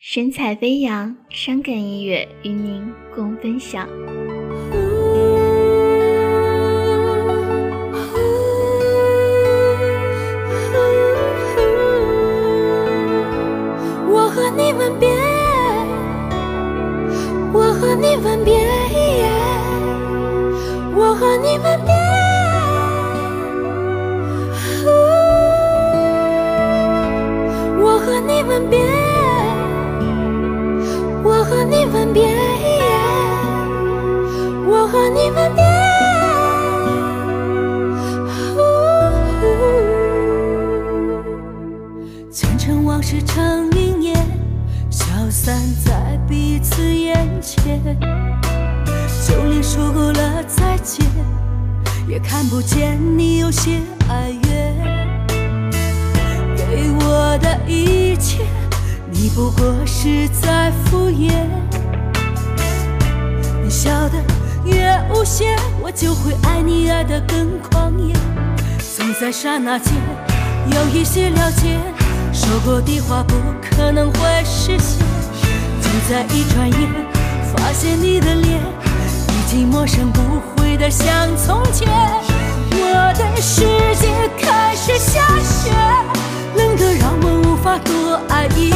神采飞扬，伤感音乐与您共分享。我和你吻别，我和你吻别，我和你吻别。我和你吻别，和你吻别，我和你吻别。前尘往事成云烟，消散在彼此眼前。就连说过了再见，也看不见你有些哀怨。给我的一切，不过是在敷衍。你笑得越无邪，我就会爱你爱得更狂野。总在刹那间有一些了解，说过的话不可能会实现。就在一转眼，发现你的脸已经陌生，不会的像从前。我的世界开始下雪。冷得让我无法多爱一